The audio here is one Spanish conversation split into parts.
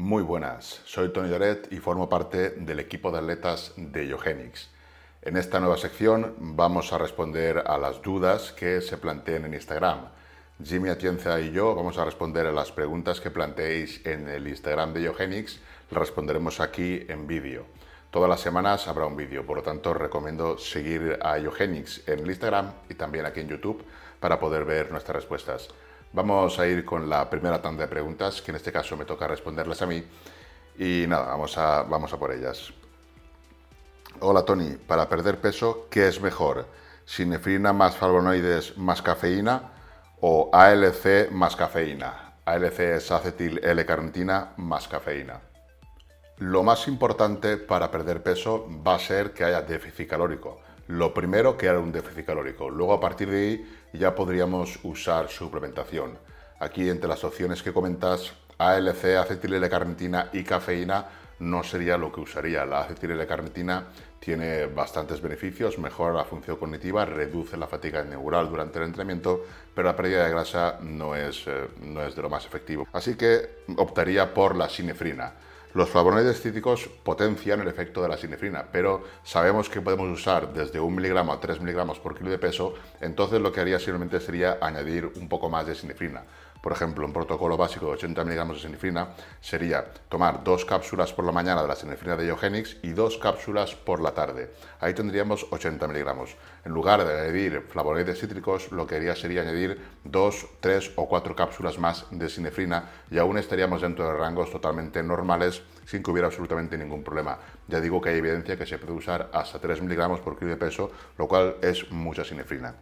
Muy buenas, soy Tony Lloret y formo parte del equipo de atletas de Iogenics. En esta nueva sección vamos a responder a las dudas que se planteen en Instagram. Jimmy Atienza y yo vamos a responder a las preguntas que planteéis en el Instagram de Iogenics, las responderemos aquí en vídeo. Todas las semanas habrá un vídeo, por lo tanto recomiendo seguir a Iogenics en el Instagram y también aquí en YouTube para poder ver nuestras respuestas. Vamos a ir con la primera tanda de preguntas, que en este caso me toca responderlas a mí. Y nada, vamos a, vamos a por ellas. Hola Tony, para perder peso, ¿qué es mejor? ¿Sinefrina más flavonoides más cafeína o ALC más cafeína? ALC es acetil L-carnitina más cafeína. Lo más importante para perder peso va a ser que haya déficit calórico. Lo primero, que haya un déficit calórico. Luego, a partir de ahí, ya podríamos usar suplementación. Aquí entre las opciones que comentas, ALC, acetil-L-carnitina y cafeína no sería lo que usaría. La acetil-L-carnitina tiene bastantes beneficios, mejora la función cognitiva, reduce la fatiga neural durante el entrenamiento, pero la pérdida de grasa no es, eh, no es de lo más efectivo. Así que optaría por la sinefrina. Los flavonoides cítricos potencian el efecto de la sinefrina, pero sabemos que podemos usar desde 1 miligramo a 3 miligramos por kilo de peso, entonces lo que haría simplemente sería añadir un poco más de sinefrina. Por ejemplo, un protocolo básico de 80 miligramos de sinefrina sería tomar dos cápsulas por la mañana de la sinefrina de Iogenix y dos cápsulas por la tarde. Ahí tendríamos 80 miligramos. En lugar de añadir flavonoides cítricos, lo que haría sería añadir dos, tres o cuatro cápsulas más de sinefrina y aún estaríamos dentro de rangos totalmente normales sin que hubiera absolutamente ningún problema. Ya digo que hay evidencia que se puede usar hasta 3 miligramos por kilo de peso, lo cual es mucha sinefrina.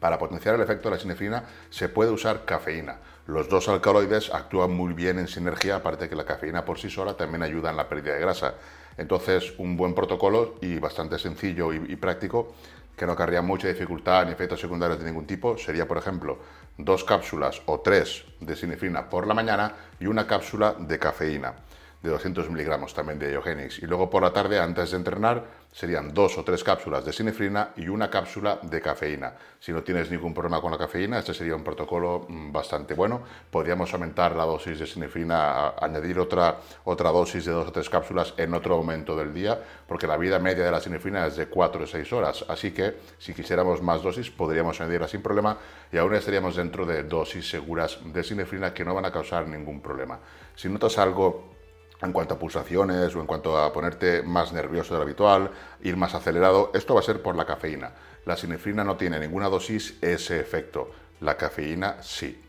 Para potenciar el efecto de la sinefrina se puede usar cafeína. Los dos alcaloides actúan muy bien en sinergia, aparte que la cafeína por sí sola también ayuda en la pérdida de grasa. Entonces, un buen protocolo y bastante sencillo y, práctico, que no cargaría mucha dificultad ni efectos secundarios de ningún tipo, sería, por ejemplo, dos cápsulas o tres de sinefrina por la mañana y una cápsula de cafeína de 200 miligramos también de Iogenix. Y luego por la tarde, antes de entrenar, serían dos o tres cápsulas de sinefrina y una cápsula de cafeína. Si no tienes ningún problema con la cafeína, este sería un protocolo mm, bastante bueno. Podríamos aumentar la dosis de sinefrina, añadir otra, otra dosis de dos o tres cápsulas en otro momento del día, porque la vida media de la sinefrina es de 4 o 6 horas. Así que si quisiéramos más dosis, podríamos añadirla sin problema y aún estaríamos dentro de dosis seguras de sinefrina que no van a causar ningún problema. Si notas algo en cuanto a pulsaciones o en cuanto a ponerte más nervioso de lo habitual, ir más acelerado, esto va a ser por la cafeína. La sinefrina no tiene ninguna dosis ese efecto, la cafeína sí.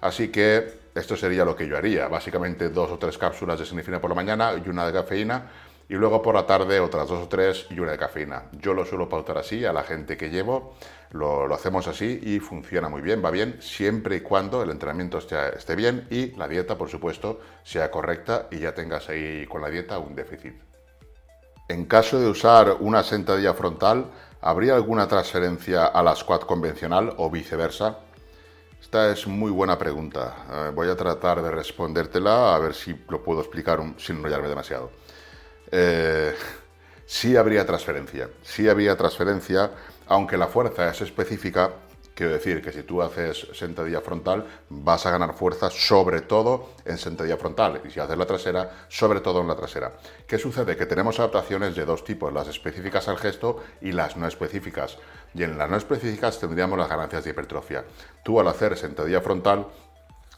Así que esto sería lo que yo haría, básicamente dos o tres cápsulas de sinefrina por la mañana y una de cafeína y luego por la tarde otras dos o tres y una de cafeína. Yo lo suelo pautar así a la gente que llevo, lo, hacemos así y funciona muy bien, va bien, siempre y cuando el entrenamiento esté, bien y la dieta, por supuesto, sea correcta y ya tengas ahí con la dieta un déficit. En caso de usar una sentadilla frontal, ¿habría alguna transferencia a la squat convencional o viceversa? Esta es muy buena pregunta. Eh, voy a tratar de respondértela a ver si lo puedo explicar sin enrollarme demasiado. Eh, sí habría transferencia. Sí habría transferencia, aunque la fuerza es específica. Quiero decir que si tú haces sentadilla frontal, vas a ganar fuerza sobre todo en sentadilla frontal. Y si haces la trasera, sobre todo en la trasera. ¿Qué sucede? Que tenemos adaptaciones de dos tipos, las específicas al gesto y las no específicas. Y en las no específicas tendríamos las ganancias de hipertrofia. Tú al hacer sentadilla frontal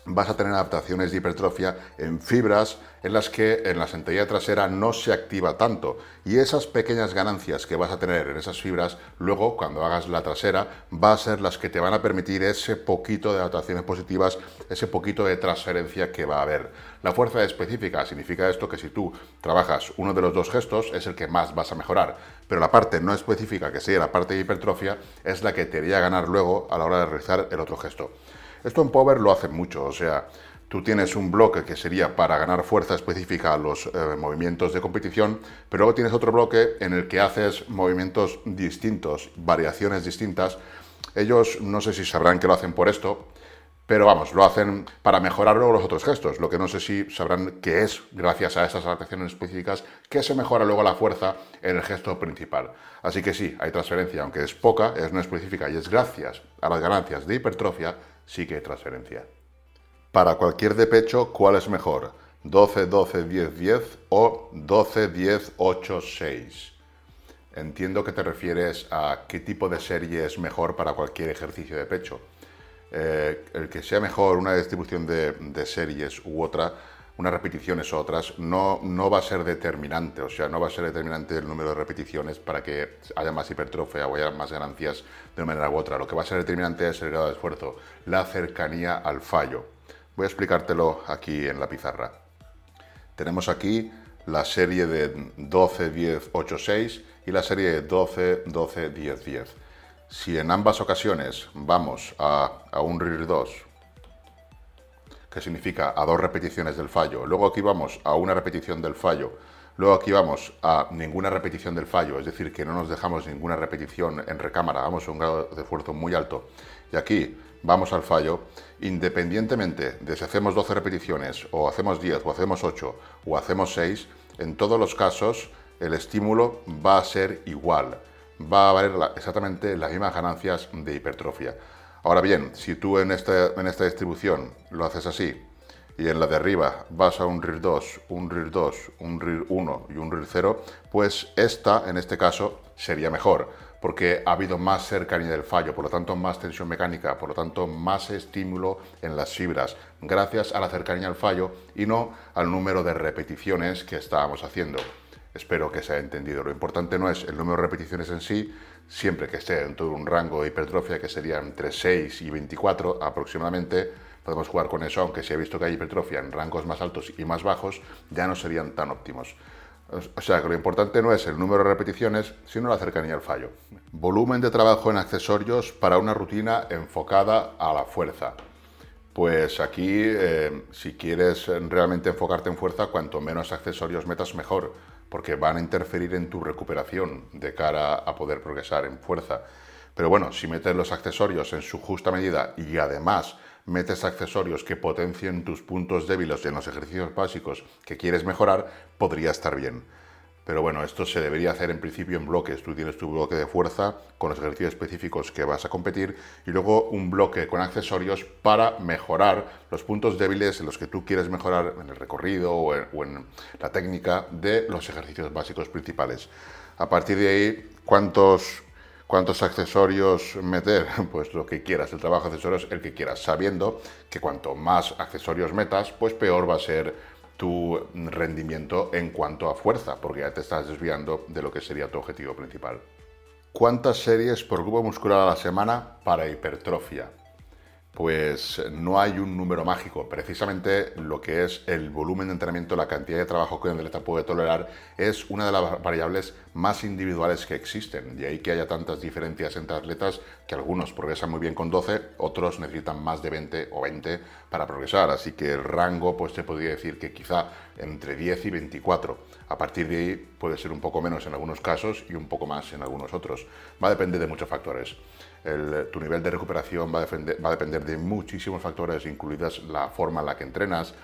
vas a tener adaptaciones de hipertrofia en fibras en las que en la sentadilla trasera no se activa tanto y esas pequeñas ganancias que vas a tener en esas fibras luego cuando hagas la trasera va a ser las que te van a permitir ese poquito de adaptaciones positivas, ese poquito de transferencia que va a haber. La fuerza específica significa esto que si tú trabajas uno de los dos gestos es el que más vas a mejorar, pero la parte no específica que sería la parte de hipertrofia es la que te haría ganar luego a la hora de realizar el otro gesto. Esto en Power lo hacen mucho, o sea, tú tienes un bloque que sería para ganar fuerza específica a los eh, movimientos de competición, pero luego tienes otro bloque en el que haces movimientos distintos, variaciones distintas. Ellos no sé si sabrán que lo hacen por esto, pero vamos, lo hacen para mejorar luego los otros gestos. Lo que no sé si sabrán que es, gracias a esas adaptaciones específicas, que se mejora luego la fuerza en el gesto principal. Así que sí, hay transferencia, aunque es poca, es no específica y es gracias a las ganancias de hipertrofia sí que hay transferencia. Para cualquier de pecho, ¿cuál es mejor? 12, 12, 10, 10 o 12, 10, 8, 6. Entiendo que te refieres a qué tipo de serie es mejor para cualquier ejercicio de pecho. Eh, el que sea mejor una distribución de, de, series u otra, unas repeticiones u otras, no, no va a ser determinante, o sea, no va a ser determinante el número de repeticiones para que haya más hipertrofia o haya más ganancias de una manera u otra. Lo que va a ser determinante es el grado de esfuerzo, la cercanía al fallo. Voy a explicártelo aquí en la pizarra. Tenemos aquí la serie de 12, 10, 8, 6 y la serie de 12, 12, 10, 10. Si en ambas ocasiones vamos a, un RIR 2, que significa a dos repeticiones del fallo, luego aquí vamos a una repetición del fallo, luego aquí vamos a ninguna repetición del fallo, es decir, que no nos dejamos ninguna repetición en recámara, vamos a un grado de esfuerzo muy alto, y aquí vamos al fallo, independientemente de si hacemos 12 repeticiones, o hacemos 10, o hacemos 8, o hacemos 6, en todos los casos el estímulo va a ser igual va a valer exactamente las mismas ganancias de hipertrofia. Ahora bien, si tú en esta, en esta distribución lo haces así y en la de arriba vas a un RIR 2, un RIR 2, un RIR 1 y un RIR 0, pues esta, en este caso, sería mejor, porque ha habido más cercanía del fallo, por lo tanto más tensión mecánica, por lo tanto más estímulo en las fibras, gracias a la cercanía al fallo y no al número de repeticiones que estábamos haciendo. Espero que se haya entendido. Lo importante no es el número de repeticiones en sí, siempre que esté en todo un rango de hipertrofia que sería entre 6 y 24 aproximadamente, podemos jugar con eso, aunque se ha visto que hay hipertrofia en rangos más altos y más bajos, ya no serían tan óptimos. O sea que lo importante no es el número de repeticiones, sino la cercanía al fallo. Volumen de trabajo en accesorios para una rutina enfocada a la fuerza. Pues aquí, eh, si quieres realmente enfocarte en fuerza, cuanto menos accesorios metas, mejor porque van a interferir en tu recuperación de cara a poder progresar en fuerza. Pero bueno, si metes los accesorios en su justa medida y además metes accesorios que potencien tus puntos débiles en los ejercicios básicos que quieres mejorar, podría estar bien. Pero bueno, esto se debería hacer en principio en bloques. Tú tienes tu bloque de fuerza con los ejercicios específicos que vas a competir y luego un bloque con accesorios para mejorar los puntos débiles en los que tú quieres mejorar en el recorrido o en, la técnica de los ejercicios básicos principales. A partir de ahí, ¿cuántos, ¿cuántos accesorios meter? Pues lo que quieras, el trabajo de accesorios, el que quieras, sabiendo que cuanto más accesorios metas, pues peor va a ser tu rendimiento en cuanto a fuerza, porque ya te estás desviando de lo que sería tu objetivo principal. ¿Cuántas series por grupo muscular a la semana para hipertrofia? Pues no hay un número mágico. Precisamente lo que es el volumen de entrenamiento, la cantidad de trabajo que un atleta puede tolerar, es una de las variables más individuales que existen. De ahí que haya tantas diferencias entre atletas que algunos progresan muy bien con 12, otros necesitan más de 20 o 20 para progresar. Así que el rango, pues se podría decir que quizá entre 10 y 24. A partir de ahí puede ser un poco menos en algunos casos y un poco más en algunos otros. Va a depender de muchos factores tu nivel de recuperación va a, depender de muchísimos factores, incluidas la forma en la que entrenas,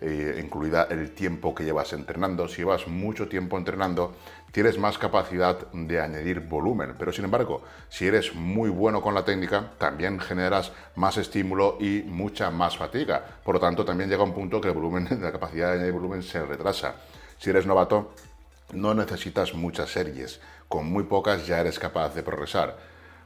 eh, incluida el tiempo que llevas entrenando. Si llevas mucho tiempo entrenando, tienes más capacidad de añadir volumen, pero sin embargo, si eres muy bueno con la técnica, también generas más estímulo y mucha más fatiga. Por lo tanto, también llega un punto que el volumen, la capacidad de añadir volumen se retrasa. Si eres novato, no necesitas muchas series, con muy pocas ya eres capaz de progresar.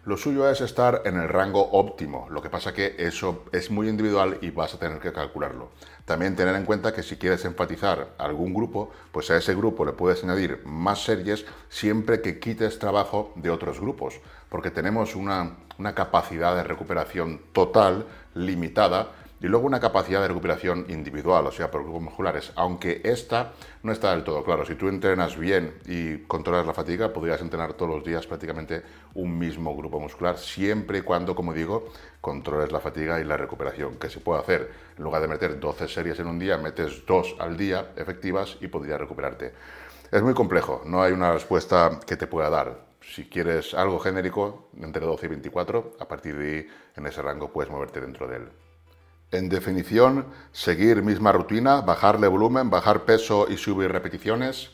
Lo suyo es estar en el rango óptimo, lo que pasa que eso es muy individual y vas a tener que calcularlo. También tener en cuenta que si quieres enfatizar algún grupo, pues a ese grupo le puedes añadir más series siempre que quites trabajo de otros grupos, porque tenemos una, una capacidad de recuperación total limitada y luego una capacidad de recuperación individual, o sea, por grupos musculares, aunque esta no está del todo claro. Si tú entrenas bien y controlas la fatiga, podrías entrenar todos los días prácticamente un mismo grupo muscular, siempre y cuando, como digo, controles la fatiga y la recuperación, que se puede hacer. En lugar de meter 12 series en un día, metes dos al día efectivas y podrías recuperarte. Es muy complejo, no hay una respuesta que te pueda dar. Si quieres algo genérico, entre 12 y 24, a partir de ahí, en ese rango, puedes moverte dentro de él. En definición, seguir misma rutina, bajarle volumen, bajar peso y subir repeticiones.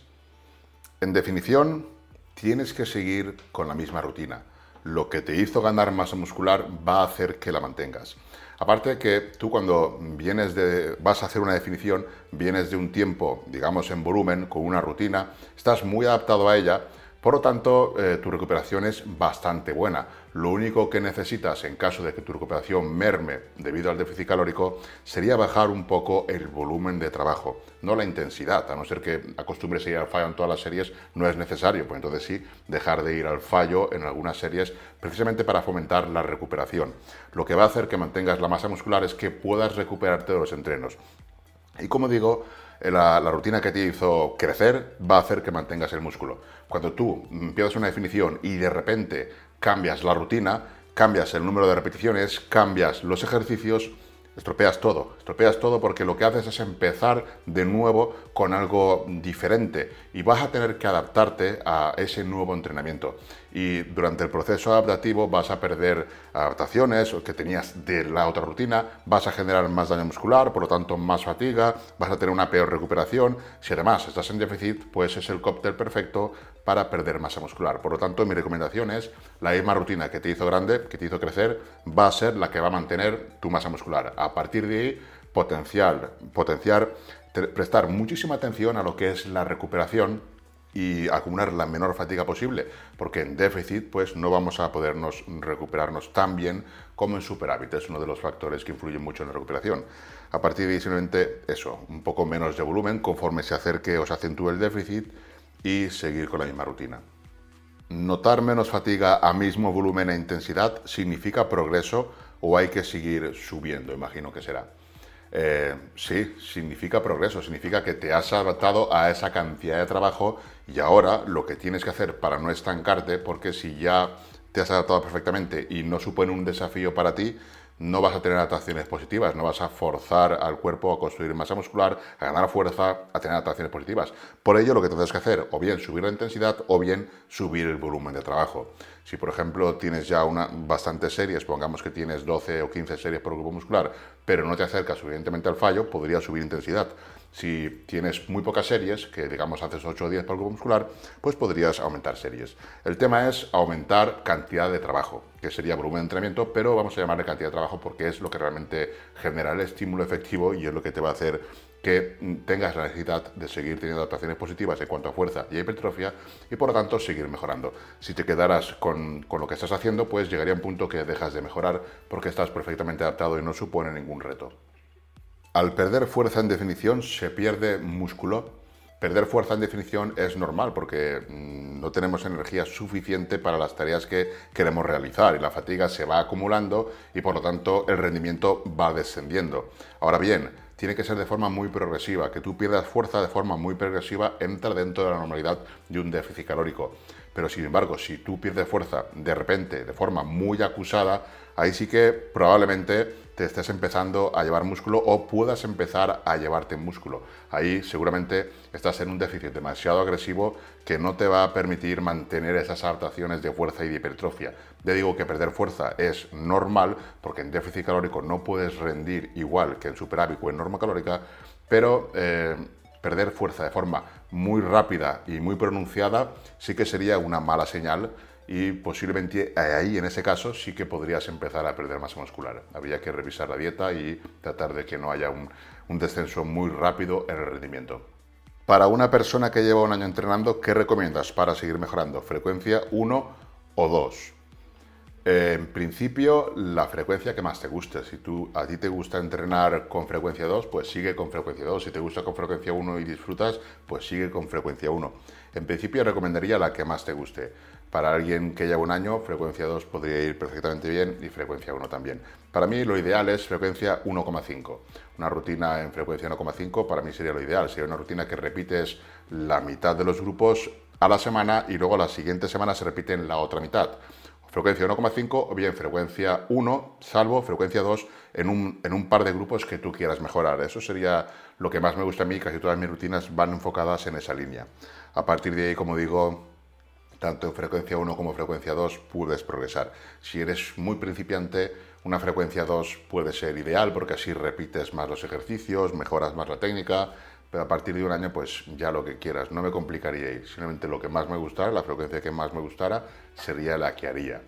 En definición, tienes que seguir con la misma rutina. Lo que te hizo ganar masa muscular va a hacer que la mantengas. Aparte que tú cuando vienes de, vas a hacer una definición, vienes de un tiempo, digamos, en volumen, con una rutina, estás muy adaptado a ella, por lo tanto, eh, tu recuperación es bastante buena. Lo único que necesitas en caso de que tu recuperación merme debido al déficit calórico sería bajar un poco el volumen de trabajo, no la intensidad, a no ser que acostumbres a ir al fallo en todas las series, no es necesario, pues entonces sí, dejar de ir al fallo en algunas series precisamente para fomentar la recuperación. Lo que va a hacer que mantengas la masa muscular es que puedas recuperarte de los entrenos. Y como digo, la, rutina que te hizo crecer va a hacer que mantengas el músculo. Cuando tú empiezas una definición y de repente cambias la rutina, cambias el número de repeticiones, cambias los ejercicios, estropeas todo. Estropeas todo porque lo que haces es empezar de nuevo con algo diferente y vas a tener que adaptarte a ese nuevo entrenamiento. Y durante el proceso adaptativo vas a perder adaptaciones que tenías de la otra rutina, vas a generar más daño muscular, por lo tanto más fatiga, vas a tener una peor recuperación. Si además estás en déficit, pues es el cóctel perfecto para perder masa muscular. Por lo tanto, mi recomendación es la misma rutina que te hizo grande, que te hizo crecer, va a ser la que va a mantener tu masa muscular. A partir de ahí, potencial, potenciar, prestar muchísima atención a lo que es la recuperación y acumular la menor fatiga posible, porque en déficit pues no vamos a podernos recuperarnos tan bien como en superávit, es uno de los factores que influyen mucho en la recuperación. A partir de simplemente eso, un poco menos de volumen conforme se acerque o se acentúe el déficit y seguir con la misma rutina. Notar menos fatiga a mismo volumen e intensidad significa progreso o hay que seguir subiendo, imagino que será. Eh, sí, significa progreso, significa que te has adaptado a esa cantidad de trabajo y ahora lo que tienes que hacer para no estancarte, porque si ya te has adaptado perfectamente y no supone un desafío para ti, no vas a tener adaptaciones positivas, no vas a forzar al cuerpo a construir masa muscular, a ganar fuerza, a tener adaptaciones positivas. Por ello, lo que tendrás que hacer, o bien subir la intensidad, o bien subir el volumen de trabajo. Si, por ejemplo, tienes ya una, bastantes series, pongamos que tienes 12 o 15 series por grupo muscular, pero no te acercas suficientemente al fallo, podrías subir intensidad. Si tienes muy pocas series, que digamos haces 8 o 10 por grupo muscular, pues podrías aumentar series. El tema es aumentar cantidad de trabajo, que sería volumen de entrenamiento, pero vamos a llamarle cantidad de trabajo porque es lo que realmente genera el estímulo efectivo y es lo que te va a hacer que tengas la necesidad de seguir teniendo adaptaciones positivas en cuanto a fuerza y hipertrofia y por lo tanto seguir mejorando. Si te quedaras con, con, lo que estás haciendo, pues llegaría un punto que dejas de mejorar porque estás perfectamente adaptado y no supone ningún reto. Al perder fuerza en definición se pierde músculo. Perder fuerza en definición es normal porque mm, no tenemos energía suficiente para las tareas que queremos realizar y la fatiga se va acumulando y por lo tanto el rendimiento va descendiendo. Ahora bien, tiene que ser de forma muy progresiva, que tú pierdas fuerza de forma muy progresiva entra dentro de la normalidad de un déficit calórico. Pero sin embargo, si tú pierdes fuerza de repente, de forma muy acusada, ahí sí que probablemente te estés empezando a llevar músculo o puedas empezar a llevarte músculo. Ahí seguramente estás en un déficit demasiado agresivo que no te va a permitir mantener esas adaptaciones de fuerza y de hipertrofia. Te digo que perder fuerza es normal porque en déficit calórico no puedes rendir igual que en superávit o en norma calórica, pero eh, perder fuerza de forma muy rápida y muy pronunciada sí que sería una mala señal y posiblemente ahí, en ese caso, sí que podrías empezar a perder masa muscular. Habría que revisar la dieta y tratar de que no haya un, descenso muy rápido en el rendimiento. Para una persona que lleva un año entrenando, ¿qué recomiendas para seguir mejorando? ¿Frecuencia 1 o 2? En principio, la frecuencia que más te guste. Si tú, a ti te gusta entrenar con frecuencia 2, pues sigue con frecuencia 2. Si te gusta con frecuencia 1 y disfrutas, pues sigue con frecuencia 1. En principio, recomendaría la que más te guste. Para alguien que lleva un año, frecuencia 2 podría ir perfectamente bien y frecuencia 1 también. Para mí lo ideal es frecuencia 1,5. Una rutina en frecuencia 1,5 para mí sería lo ideal. Sería una rutina que repites la mitad de los grupos a la semana y luego la siguiente semana se repite en la otra mitad. Frecuencia 1,5 o bien frecuencia 1, salvo frecuencia 2 en un, en un par de grupos que tú quieras mejorar. Eso sería lo que más me gusta a mí. Casi todas mis rutinas van enfocadas en esa línea. A partir de ahí, como digo, tanto en frecuencia 1 como frecuencia 2 puedes progresar. Si eres muy principiante, una frecuencia 2 puede ser ideal porque así repites más los ejercicios, mejoras más la técnica, pero a partir de un año pues ya lo que quieras, no me complicaría ir, simplemente lo que más me gustara, la frecuencia que más me gustara sería la que haría.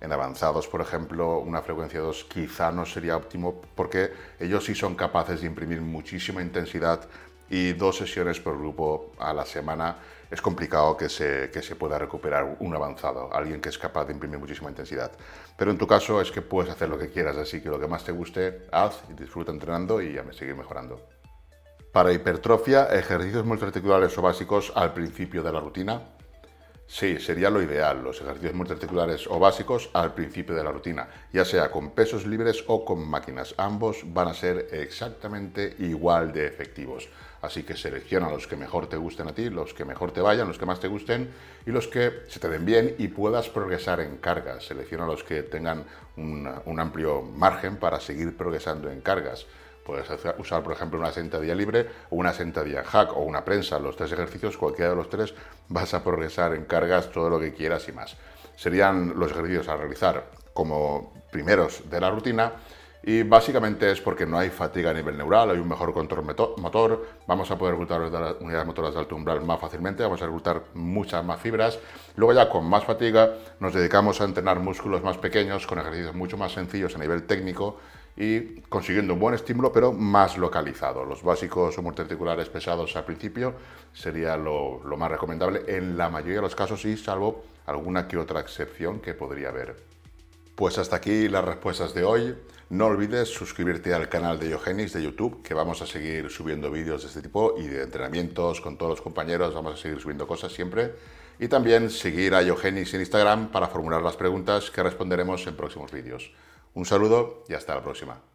En avanzados, por ejemplo, una frecuencia 2 quizá no sería óptimo porque ellos sí son capaces de imprimir muchísima intensidad y dos sesiones por grupo a la semana es complicado que se, que se pueda recuperar un avanzado, alguien que es capaz de imprimir muchísima intensidad. Pero en tu caso es que puedes hacer lo que quieras, así que lo que más te guste, haz y disfruta entrenando y ya me seguir mejorando. Para hipertrofia, ejercicios multiarticulares o básicos al principio de la rutina. Sí, sería lo ideal, los ejercicios multiarticulares o básicos al principio de la rutina, ya sea con pesos libres o con máquinas. Ambos van a ser exactamente igual de efectivos. Así que selecciona los que mejor te gusten a ti, los que mejor te vayan, los que más te gusten y los que se te den bien y puedas progresar en cargas. Selecciona los que tengan un, amplio margen para seguir progresando en cargas. Puedes usar, por ejemplo, una sentadilla libre o una sentadilla hack o una prensa. Los tres ejercicios, cualquiera de los tres, vas a progresar en cargas todo lo que quieras y más. Serían los ejercicios a realizar como primeros de la rutina y básicamente es porque no hay fatiga a nivel neural, hay un mejor control motor, vamos a poder reclutar unidades motoras de alto umbral más fácilmente, vamos a reclutar muchas más fibras. Luego ya con más fatiga nos dedicamos a entrenar músculos más pequeños con ejercicios mucho más sencillos a nivel técnico y consiguiendo un buen estímulo pero más localizado. Los básicos o multiarticulares pesados al principio sería lo, lo más recomendable en la mayoría de los casos y salvo alguna que otra excepción que podría haber. Pues hasta aquí las respuestas de hoy. No olvides suscribirte al canal de Yogenis de YouTube, que vamos a seguir subiendo vídeos de este tipo y de entrenamientos con todos los compañeros, vamos a seguir subiendo cosas siempre. Y también seguir a Yogenis en Instagram para formular las preguntas que responderemos en próximos vídeos. Un saludo y hasta la próxima.